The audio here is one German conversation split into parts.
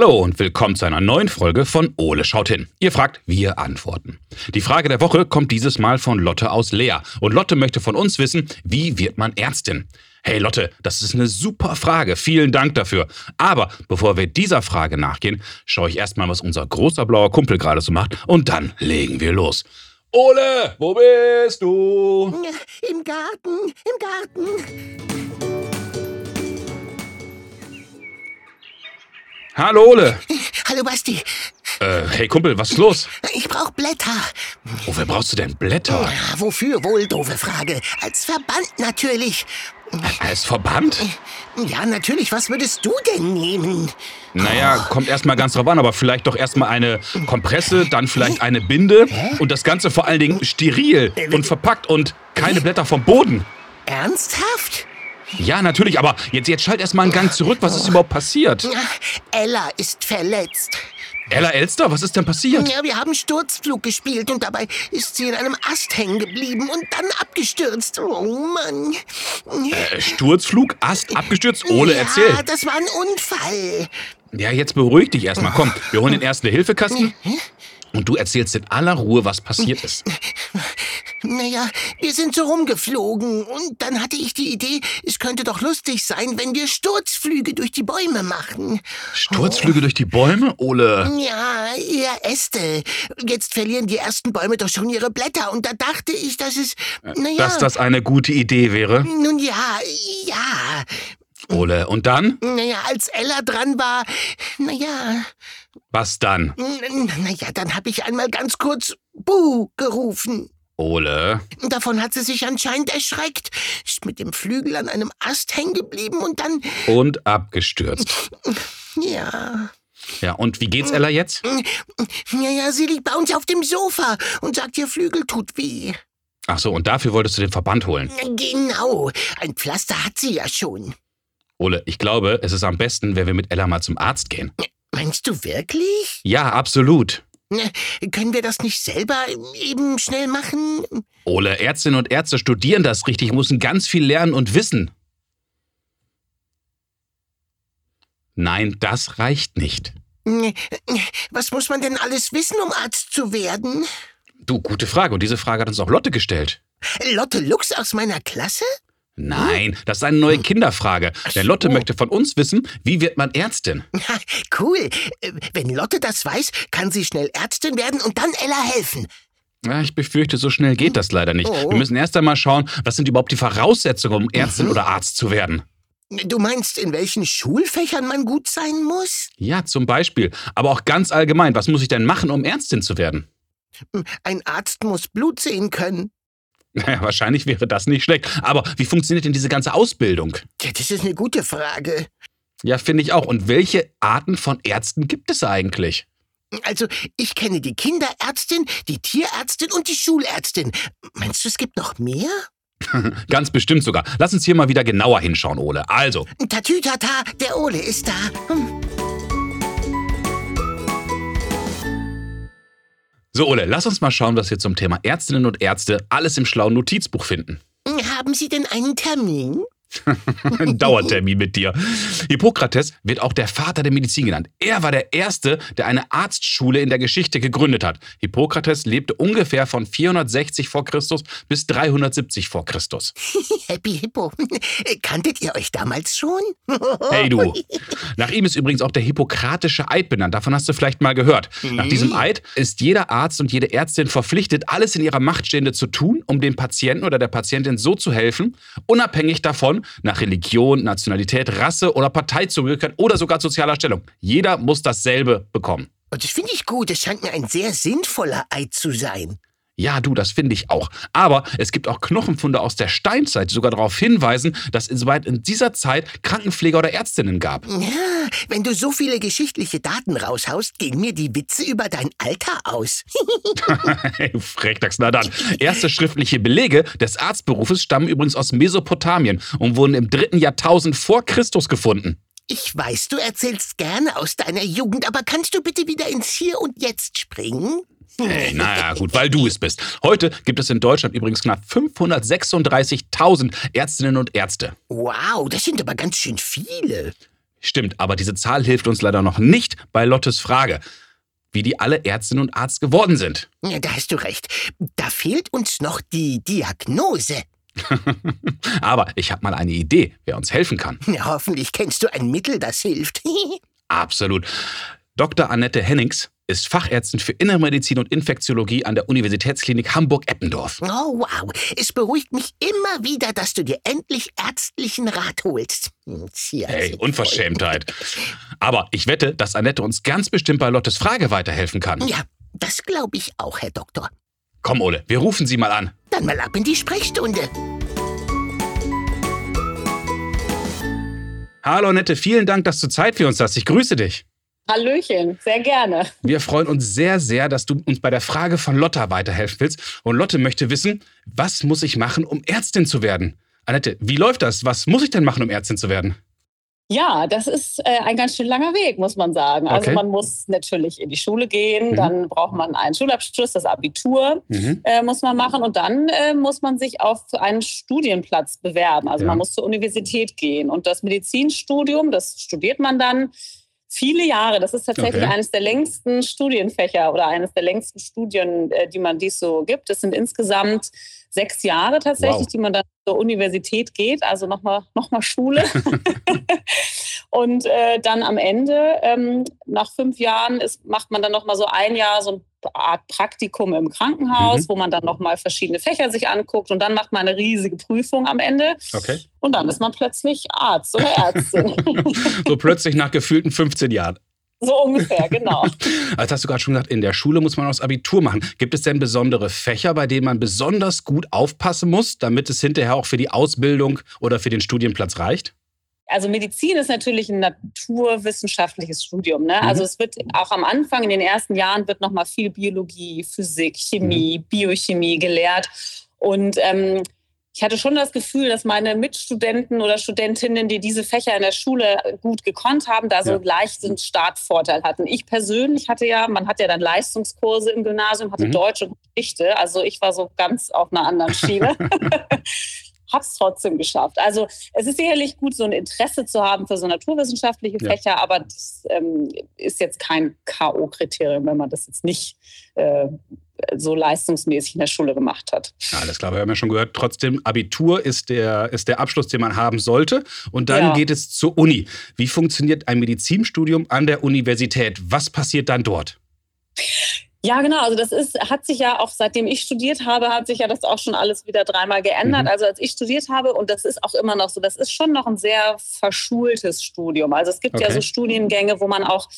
Hallo und willkommen zu einer neuen Folge von Ole schaut hin. Ihr fragt, wir antworten. Die Frage der Woche kommt dieses Mal von Lotte aus Leer. Und Lotte möchte von uns wissen, wie wird man Ärztin? Hey Lotte, das ist eine super Frage. Vielen Dank dafür. Aber bevor wir dieser Frage nachgehen, schaue ich erstmal, was unser großer blauer Kumpel gerade so macht. Und dann legen wir los. Ole, wo bist du? Im Garten, im Garten. Hallo Ole. Hallo Basti, Äh, hey Kumpel, was ist los? ich brauch Blätter. Wofür brauchst du denn Blätter? Ja, wofür wohl, doofe Frage. Als Verband natürlich. Als Verband? Ja, natürlich, was würdest du denn nehmen? Naja, kommt erstmal ganz drauf an, aber vielleicht doch erstmal eine Kompresse, dann vielleicht eine Binde und das Ganze vor allen Dingen steril und verpackt und keine Blätter vom Boden. Ernsthaft? Ja, natürlich, aber jetzt, jetzt schalt erstmal einen Gang zurück. Was ist überhaupt passiert? Ja, Ella ist verletzt. Ella Elster, was ist denn passiert? Ja, wir haben Sturzflug gespielt und dabei ist sie in einem Ast hängen geblieben und dann abgestürzt. Oh Mann. Äh, Sturzflug, Ast, abgestürzt? Ole, ja, erzähl. das war ein Unfall. Ja, jetzt beruhig dich erstmal. Komm, wir holen den Erste-Hilfe-Kasten und du erzählst in aller Ruhe, was passiert ist. Naja, wir sind so rumgeflogen und dann hatte ich die Idee, es könnte doch lustig sein, wenn wir Sturzflüge durch die Bäume machen. Sturzflüge durch die Bäume? Ole. Ja, eher Äste. Jetzt verlieren die ersten Bäume doch schon ihre Blätter und da dachte ich, dass es, naja, Dass das eine gute Idee wäre? nun ja, ja. Ole, und dann? Naja, als Ella dran war, naja, Was dann? naja, dann habe ich einmal ganz kurz Buh gerufen. Ole. Davon hat sie sich anscheinend erschreckt, ist mit dem Flügel an einem Ast hängen geblieben und dann, Und abgestürzt. ja, Ja, und wie geht's Ella jetzt? naja, sie liegt bei uns auf dem Sofa und sagt, ihr Flügel tut weh. Ach so, und dafür wolltest du den Verband holen. Genau, ein Pflaster hat sie ja schon. Ole, ich glaube, es ist am besten, wenn wir mit Ella mal zum Arzt gehen. Meinst du wirklich? Ja, absolut. Ne, Können wir das nicht selber eben schnell machen? Ole, Ärztinnen und Ärzte studieren das richtig, müssen ganz viel lernen und wissen. Nein, das reicht nicht. Was muss man denn alles wissen, um Arzt zu werden? Du, gute Frage. Und diese Frage hat uns auch Lotte gestellt. Lotte Lux aus meiner Klasse? Nein, das ist eine neue Kinderfrage. Denn Lotte möchte von uns wissen, wie wird man Ärztin? Cool. Äh, Wenn Lotte das weiß, kann sie schnell Ärztin werden und dann Ella helfen. Ich befürchte, so schnell geht das leider nicht. Oh. Wir müssen erst einmal schauen, was sind überhaupt die Voraussetzungen, um Ärztin oder Arzt zu werden. Du meinst, in welchen Schulfächern man gut sein muss? Ja, zum Beispiel. Aber auch ganz allgemein, was muss ich denn machen, um Ärztin zu werden? Ein Arzt muss Blut sehen können. Naja, wahrscheinlich wäre das nicht schlecht. Aber wie funktioniert denn diese ganze Ausbildung? Ja, das ist eine gute Frage. Ja, finde ich auch. Und welche Arten von Ärzten gibt es eigentlich? Also, ich kenne die Kinderärztin, die Tierärztin und die Schulärztin. Meinst du, es gibt noch mehr? Ganz bestimmt sogar. Lass uns hier mal wieder genauer hinschauen, Ole. Also, Tatütata, der Ole ist da. Hm. So Ole, lass uns mal schauen, was wir zum Thema Ärztinnen und Ärzte alles im schlauen Notizbuch finden. Haben Sie denn einen Termin? Ein Dauertermin mit dir. Hippokrates wird auch der Vater der Medizin genannt. Er war der Erste, der eine Arztschule in der Geschichte gegründet hat. Hippokrates lebte ungefähr von 460 vor Christus bis 370 vor Christus. Happy Hippo. Kanntet ihr euch damals schon? Hey du. Nach ihm ist übrigens auch der hippokratische Eid benannt. Davon hast du vielleicht mal gehört. Nach diesem Eid ist jeder Arzt und jede Ärztin verpflichtet, alles in ihrer Macht Stehende zu tun, um dem Patienten oder der Patientin so zu helfen, unabhängig davon, nach Religion, Nationalität, Rasse oder Parteizugehörigkeit oder sogar sozialer Stellung. Jeder muss dasselbe bekommen. Und das finde ich gut. Es scheint mir ein sehr sinnvoller Eid zu sein. Ja, du, das finde ich auch. Aber es gibt auch Knochenfunde aus der Steinzeit, die sogar darauf hinweisen, dass es soweit in dieser Zeit Krankenpfleger oder Ärztinnen gab. Ja, wenn du so viele geschichtliche Daten raushaust, gehen mir die Witze über dein Alter aus. Hey, Frechdachs, na dann. Erste schriftliche Belege des Arztberufes stammen übrigens aus Mesopotamien und wurden im dritten Jahrtausend vor Christus gefunden. Ich weiß, du erzählst gerne aus deiner Jugend, aber kannst du bitte wieder ins Hier und Jetzt springen? Hey, naja, gut, weil du es bist. Heute gibt es in Deutschland übrigens knapp 536.000 Ärztinnen und Ärzte. Wow, das sind aber ganz schön viele. Stimmt, aber diese Zahl hilft uns leider noch nicht bei Lottes Frage, wie die alle Ärztin und Arzt geworden sind. Ja, da hast du recht. Da fehlt uns noch die Diagnose. Aber ich habe mal eine Idee, wer uns helfen kann. Ja, hoffentlich kennst du ein Mittel, das hilft. Absolut. Dr. Annette Hennings ist Fachärztin für Innere Medizin und Infektiologie an der Universitätsklinik Hamburg-Eppendorf. Oh, wow. Es beruhigt mich immer wieder, dass du dir endlich ärztlichen Rat holst. Tja, hey, Unverschämtheit. Aber ich wette, dass Annette uns ganz bestimmt bei Lottes Frage weiterhelfen kann. Ja, das glaube ich auch, Herr Doktor. Komm, Ole, wir rufen sie mal an. Dann mal ab in die Sprechstunde. Hallo Annette, vielen Dank, dass du Zeit für uns hast. Ich grüße dich. Hallöchen, sehr gerne. Wir freuen uns sehr, sehr, dass du uns bei der Frage von Lotta weiterhelfen willst. Und Lotte möchte wissen, was muss ich machen, um Ärztin zu werden? Annette, wie läuft das? Was muss ich denn machen, um Ärztin zu werden? Ja, das ist äh, ein ganz schön langer Weg, muss man sagen. Also okay. Also man muss natürlich in die Schule gehen, mhm. dann braucht man einen Schulabschluss, das Abitur mhm. äh, muss man machen und dann äh, muss man sich auf einen Studienplatz bewerben. Also ja. man muss zur Universität gehen und das Medizinstudium, das studiert man dann viele Jahre. Das ist tatsächlich okay. eines der längsten Studienfächer oder eines der längsten Studien, äh, die man dies so gibt. Es sind insgesamt sechs Jahre tatsächlich, wow. die man dann zur Universität geht, also nochmal noch mal Schule. und äh, dann am Ende, ähm, nach fünf Jahren, ist, macht man dann nochmal so ein Jahr so eine Art Praktikum im Krankenhaus, mhm. wo man dann nochmal verschiedene Fächer sich anguckt und dann macht man eine riesige Prüfung am Ende. Okay. Und dann ist man plötzlich Arzt oder Ärztin. so plötzlich nach gefühlten 15 Jahren. So ungefähr, genau. Also hast du gerade schon gesagt, in der Schule muss man auch das Abitur machen. Gibt es denn besondere Fächer, bei denen man besonders gut aufpassen muss, damit es hinterher auch für die Ausbildung oder für den Studienplatz reicht? Also Medizin ist natürlich ein naturwissenschaftliches Studium. Ne? Also mhm. Also es wird auch am Anfang, in den ersten Jahren, wird nochmal viel Biologie, Physik, Chemie, mhm. Biochemie gelehrt. Und ähm, ich hatte schon das Gefühl, dass meine Mitstudenten oder Studentinnen, die diese Fächer in der Schule gut gekonnt haben, da so ja. leicht einen Startvorteil hatten. Ich persönlich hatte ja, man hat ja dann Leistungskurse im Gymnasium, hatte mhm. Deutsch und Geschichte. Also ich war so ganz auf einer anderen Schiene. habe es trotzdem geschafft. Also es ist sicherlich gut, so ein Interesse zu haben für so naturwissenschaftliche ja. Fächer, aber das ähm, ist jetzt kein K.O.-Kriterium, wenn man das jetzt nicht äh, so leistungsmäßig in der Schule gemacht hat. Alles klar, wir haben ja schon gehört, trotzdem Abitur ist der, ist der Abschluss, den man haben sollte. Und dann ja. geht es zur Uni. Wie funktioniert ein Medizinstudium an der Universität? Was passiert dann dort? Ja, genau. Also das ist, hat sich ja auch seitdem ich studiert habe, hat sich ja das auch schon alles wieder dreimal geändert. Mhm. Also als ich studiert habe, und das ist auch immer noch so, das ist schon noch ein sehr verschultes Studium. Also es gibt okay. ja so Studiengänge, wo man auch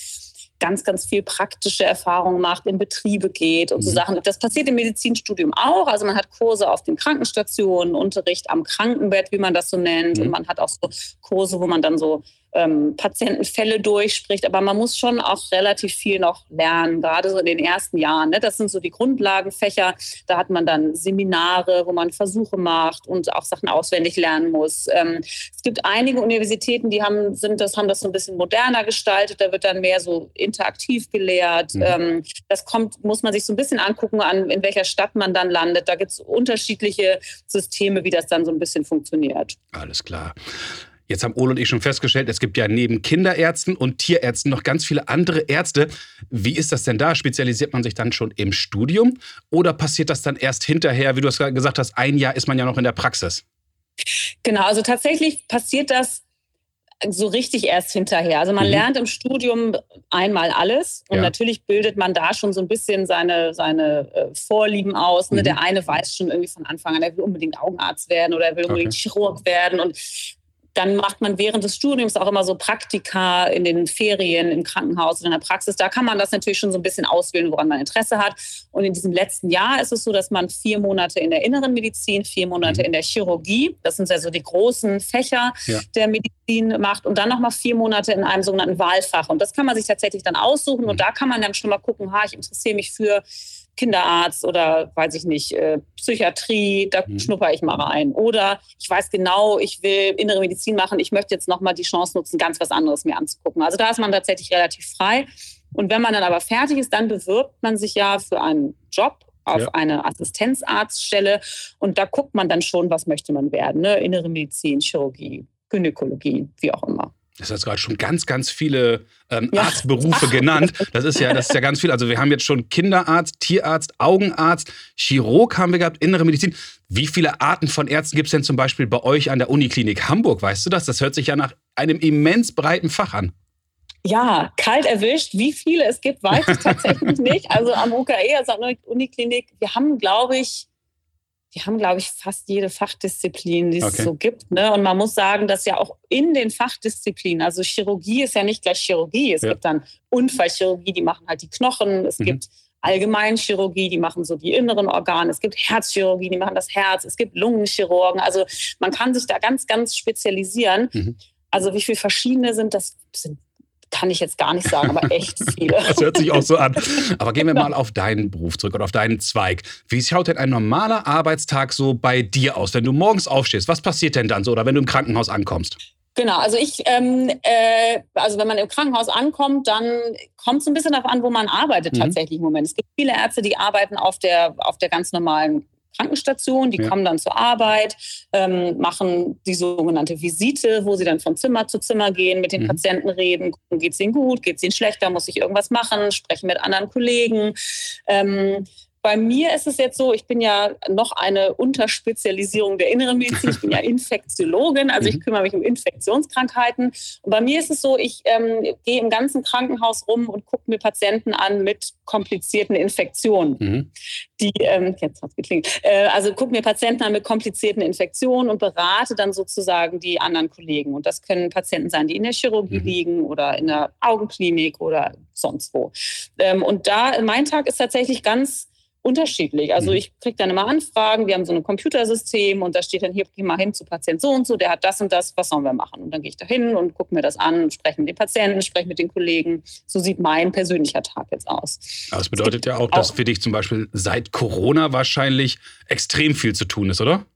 ganz, ganz viel praktische Erfahrungen macht, in Betriebe geht und mhm. so Sachen. Das passiert im Medizinstudium auch. Also man hat Kurse auf den Krankenstationen, Unterricht am Krankenbett, wie man das so nennt. Mhm. Und man hat auch so Kurse, wo man dann so ähm, Patientenfälle durchspricht. Aber man muss schon auch relativ viel noch lernen, gerade so in den ersten Jahren. Ne? Das sind so die Grundlagenfächer. Da hat man dann Seminare, wo man Versuche macht und auch Sachen auswendig lernen muss. Ähm, es gibt einige Universitäten, die haben, sind das, haben das so ein bisschen moderner gestaltet. Da wird dann mehr so interaktiv gelehrt. Mhm. Ähm, das kommt, muss man sich so ein bisschen angucken, an, in welcher Stadt man dann landet. Da gibt es unterschiedliche Systeme, wie das dann so ein bisschen funktioniert. Alles klar. Jetzt haben Ole und ich schon festgestellt, es gibt ja neben Kinderärzten und Tierärzten noch ganz viele andere Ärzte. Wie ist das denn da? Spezialisiert man sich dann schon im Studium oder passiert das dann erst hinterher? Wie du es gesagt hast, ein Jahr ist man ja noch in der Praxis. Genau, also tatsächlich passiert das so richtig erst hinterher. Also man mhm. lernt im Studium einmal alles und ja. natürlich bildet man da schon so ein bisschen seine, seine äh, Vorlieben aus. Ne? Mhm. Der eine weiß schon irgendwie von Anfang an, er will unbedingt Augenarzt werden oder er will unbedingt okay. Chirurg werden und dann macht man während des Studiums auch immer so Praktika in den Ferien, im Krankenhaus oder in der Praxis. Da kann man das natürlich schon so ein bisschen auswählen, woran man Interesse hat. Und in diesem letzten Jahr ist es so, dass man vier Monate in der inneren Medizin, vier Monate mhm. in der Chirurgie, das sind ja so die großen Fächer ja. der Medizin macht und dann nochmal vier Monate in einem sogenannten Wahlfach. Und das kann man sich tatsächlich dann aussuchen. Und mhm. da kann man dann schon mal gucken, ha, ich interessiere mich für Kinderarzt oder weiß ich nicht, äh, Psychiatrie, da mhm. schnupper ich mal rein. Oder ich weiß genau, ich will innere Medizin machen, ich möchte jetzt nochmal die Chance nutzen, ganz was anderes mir anzugucken. Also da ist man tatsächlich relativ frei. Und wenn man dann aber fertig ist, dann bewirbt man sich ja für einen Job auf ja. eine Assistenzarztstelle und da guckt man dann schon, was möchte man werden. Ne? Innere Medizin, Chirurgie, Gynäkologie, wie auch immer. Das hast gerade schon ganz, ganz viele ähm, ja. Arztberufe genannt. Das ist ja, das ist ja ganz viel. Also wir haben jetzt schon Kinderarzt, Tierarzt, Augenarzt, Chirurg haben wir gehabt, innere Medizin. Wie viele Arten von Ärzten gibt es denn zum Beispiel bei euch an der Uniklinik Hamburg? Weißt du das? Das hört sich ja nach einem immens breiten Fach an. Ja, kalt erwischt. Wie viele es gibt, weiß ich tatsächlich nicht. Also am UKE, also an der Uniklinik, wir haben, glaube ich, wir haben, glaube ich, fast jede Fachdisziplin, die es okay. so gibt. Ne? Und man muss sagen, dass ja auch in den Fachdisziplinen, also Chirurgie ist ja nicht gleich Chirurgie. Es ja. gibt dann Unfallchirurgie, die machen halt die Knochen. Es mhm. gibt Allgemeinchirurgie, die machen so die inneren Organe. Es gibt Herzchirurgie, die machen das Herz. Es gibt Lungenchirurgen. Also man kann sich da ganz, ganz spezialisieren. Mhm. Also wie viele verschiedene sind, das sind kann ich jetzt gar nicht sagen, aber echt viele. das hört sich auch so an. Aber gehen wir mal auf deinen Beruf zurück oder auf deinen Zweig. Wie schaut denn ein normaler Arbeitstag so bei dir aus? Wenn du morgens aufstehst, was passiert denn dann so? Oder wenn du im Krankenhaus ankommst? Genau, also ich, ähm, äh, also wenn man im Krankenhaus ankommt, dann kommt es ein bisschen darauf an, wo man arbeitet mhm. tatsächlich im Moment. Es gibt viele Ärzte, die arbeiten auf der, auf der ganz normalen Krankenstation, die ja. kommen dann zur Arbeit, ähm, machen die sogenannte Visite, wo sie dann von Zimmer zu Zimmer gehen, mit den mhm. Patienten reden, gucken, geht es ihnen gut, geht es ihnen schlechter, muss ich irgendwas machen, sprechen mit anderen Kollegen. Ähm, bei mir ist es jetzt so, ich bin ja noch eine Unterspezialisierung der inneren Medizin. Ich bin ja Infektiologin, also ich mhm. kümmere mich um Infektionskrankheiten. Und bei mir ist es so, ich ähm, gehe im ganzen Krankenhaus rum und gucke mir Patienten an mit komplizierten Infektionen. Mhm. Die, ähm, jetzt hat's geklingelt. Äh, also gucke mir Patienten an mit komplizierten Infektionen und berate dann sozusagen die anderen Kollegen. Und das können Patienten sein, die in der Chirurgie mhm. liegen oder in der Augenklinik oder sonst wo. Ähm, und da, mein Tag ist tatsächlich ganz unterschiedlich. Also mhm. ich kriege dann immer Anfragen, wir haben so ein Computersystem und da steht dann hier, geh mal hin zu Patient so und so, der hat das und das, was sollen wir machen? Und dann gehe ich da hin und gucke mir das an, spreche mit den Patienten, spreche mit den Kollegen. So sieht mein persönlicher Tag jetzt aus. Aber das bedeutet ja auch, dass für dich zum Beispiel seit Corona wahrscheinlich extrem viel zu tun ist, oder?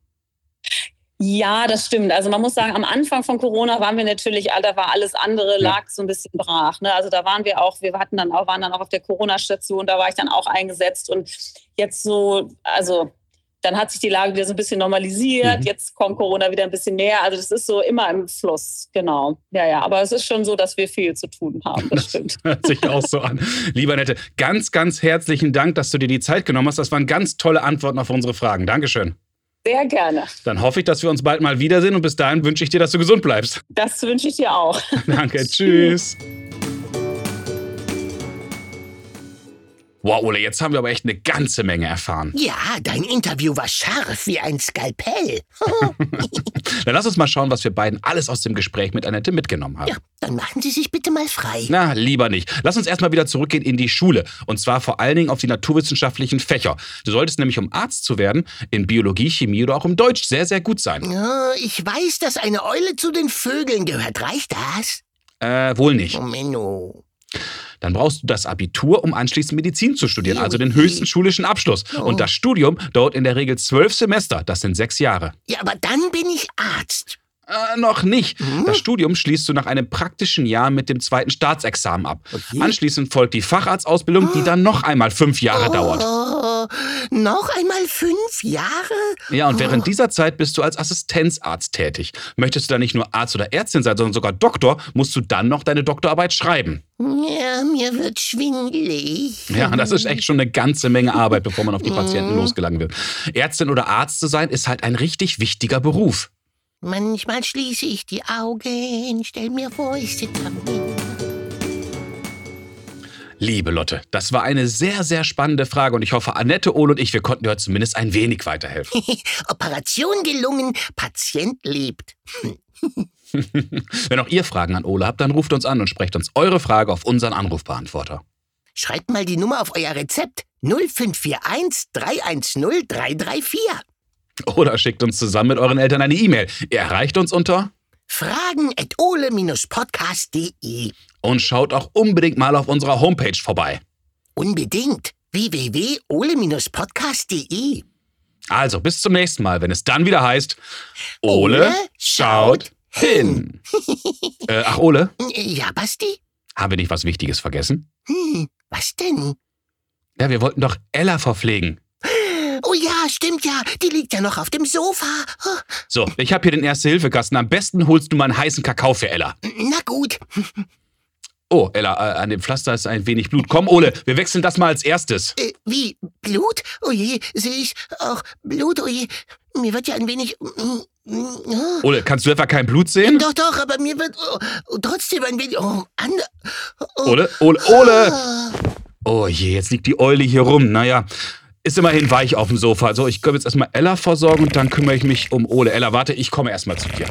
Ja, das stimmt. Also man muss sagen, am Anfang von Corona waren wir natürlich, da war alles andere, lag so ein bisschen brach. Ne? Also da waren wir auch, wir hatten dann auch, waren dann auch auf der Corona-Station, da war ich dann auch eingesetzt und jetzt so, also dann hat sich die Lage wieder so ein bisschen normalisiert, mhm. jetzt kommt Corona wieder ein bisschen näher. Also das ist so immer im Fluss, genau. Ja, ja, aber es ist schon so, dass wir viel zu tun haben, das stimmt. Das hört sich auch so an. Lieber Nette, ganz, ganz herzlichen Dank, dass du dir die Zeit genommen hast. Das waren ganz tolle Antworten auf unsere Fragen. Dankeschön. Sehr gerne. Dann hoffe ich, dass wir uns bald mal wiedersehen und bis dahin wünsche ich dir, dass du gesund bleibst. Das wünsche ich dir auch. Danke, tschüss. Wow, Ole, jetzt haben wir aber echt eine ganze Menge erfahren. Ja, dein Interview war scharf wie ein Skalpell. dann lass uns mal schauen, was wir beiden alles aus dem Gespräch mit Annette mitgenommen haben. Ja, dann machen Sie sich bitte mal frei. Na, lieber nicht. Lass uns erstmal wieder zurückgehen in die Schule. Und zwar vor allen Dingen auf die naturwissenschaftlichen Fächer. Du solltest nämlich, um Arzt zu werden, in Biologie, Chemie oder auch im Deutsch sehr, sehr gut sein. Ja, ich weiß, dass eine Eule zu den Vögeln gehört. Reicht das? Äh, wohl nicht. Oh, Menno dann brauchst du das Abitur, um anschließend Medizin zu studieren, also den höchsten schulischen Abschluss. Und das Studium dauert in der Regel zwölf Semester, das sind sechs Jahre. Ja, aber dann bin ich Arzt. Äh, noch nicht. Hm? Das Studium schließt du nach einem praktischen Jahr mit dem zweiten Staatsexamen ab. Okay. Anschließend folgt die Facharztausbildung, die dann noch einmal fünf Jahre oh, dauert. Noch einmal fünf Jahre? Ja, und während oh. dieser Zeit bist du als Assistenzarzt tätig. Möchtest du dann nicht nur Arzt oder Ärztin sein, sondern sogar Doktor, musst du dann noch deine Doktorarbeit schreiben. Ja, mir wird schwindelig. Ja, das ist echt schon eine ganze Menge Arbeit, bevor man auf die Patienten mhm. losgelangen wird. Ärztin oder Arzt zu sein, ist halt ein richtig wichtiger Beruf. Manchmal schließe ich die Augen, stell mir vor, ich sitze am. Liebe Lotte, das war eine sehr, sehr spannende Frage und ich hoffe, Annette, Ole und ich, wir konnten dir zumindest ein wenig weiterhelfen. Operation gelungen, Patient lebt. Wenn auch ihr Fragen an Ole habt, dann ruft uns an und sprecht uns eure Frage auf unseren Anrufbeantworter. Schreibt mal die Nummer auf euer Rezept 0541 310 334. Oder schickt uns zusammen mit euren Eltern eine E-Mail. Ihr erreicht uns unter fragen at ole-podcast.de. Und schaut auch unbedingt mal auf unserer Homepage vorbei. Unbedingt. www.ole-podcast.de. Also, bis zum nächsten Mal, wenn es dann wieder heißt Ole, Ole schaut hin. äh, ach, Ole? Ja, Basti? Haben wir nicht was Wichtiges vergessen? Hm, was denn? Ja, wir wollten doch Ella verpflegen. Stimmt ja. Die liegt ja noch auf dem Sofa. So, ich habe hier den Erste-Hilfe-Kasten. Am besten holst du mal einen heißen Kakao für Ella. Na gut. Oh, Ella, äh, an dem Pflaster ist ein wenig Blut. Komm, Ole, wir wechseln das mal als erstes. Äh, wie? Blut? Oh je, sehe ich auch Blut? Oh je, mir wird ja ein wenig... oh. Ole, kannst du etwa kein Blut sehen? Doch, doch, aber mir wird oh, oh, trotzdem ein wenig... Oh, an, oh, Ole, Ole, Ole! ah. Oh je, jetzt liegt die Eule hier rum. Naja, ist immerhin weich auf dem Sofa. So, ich komme jetzt erstmal Ella versorgen und dann kümmere ich mich um Ole. Ella, warte, ich komme erstmal zu dir.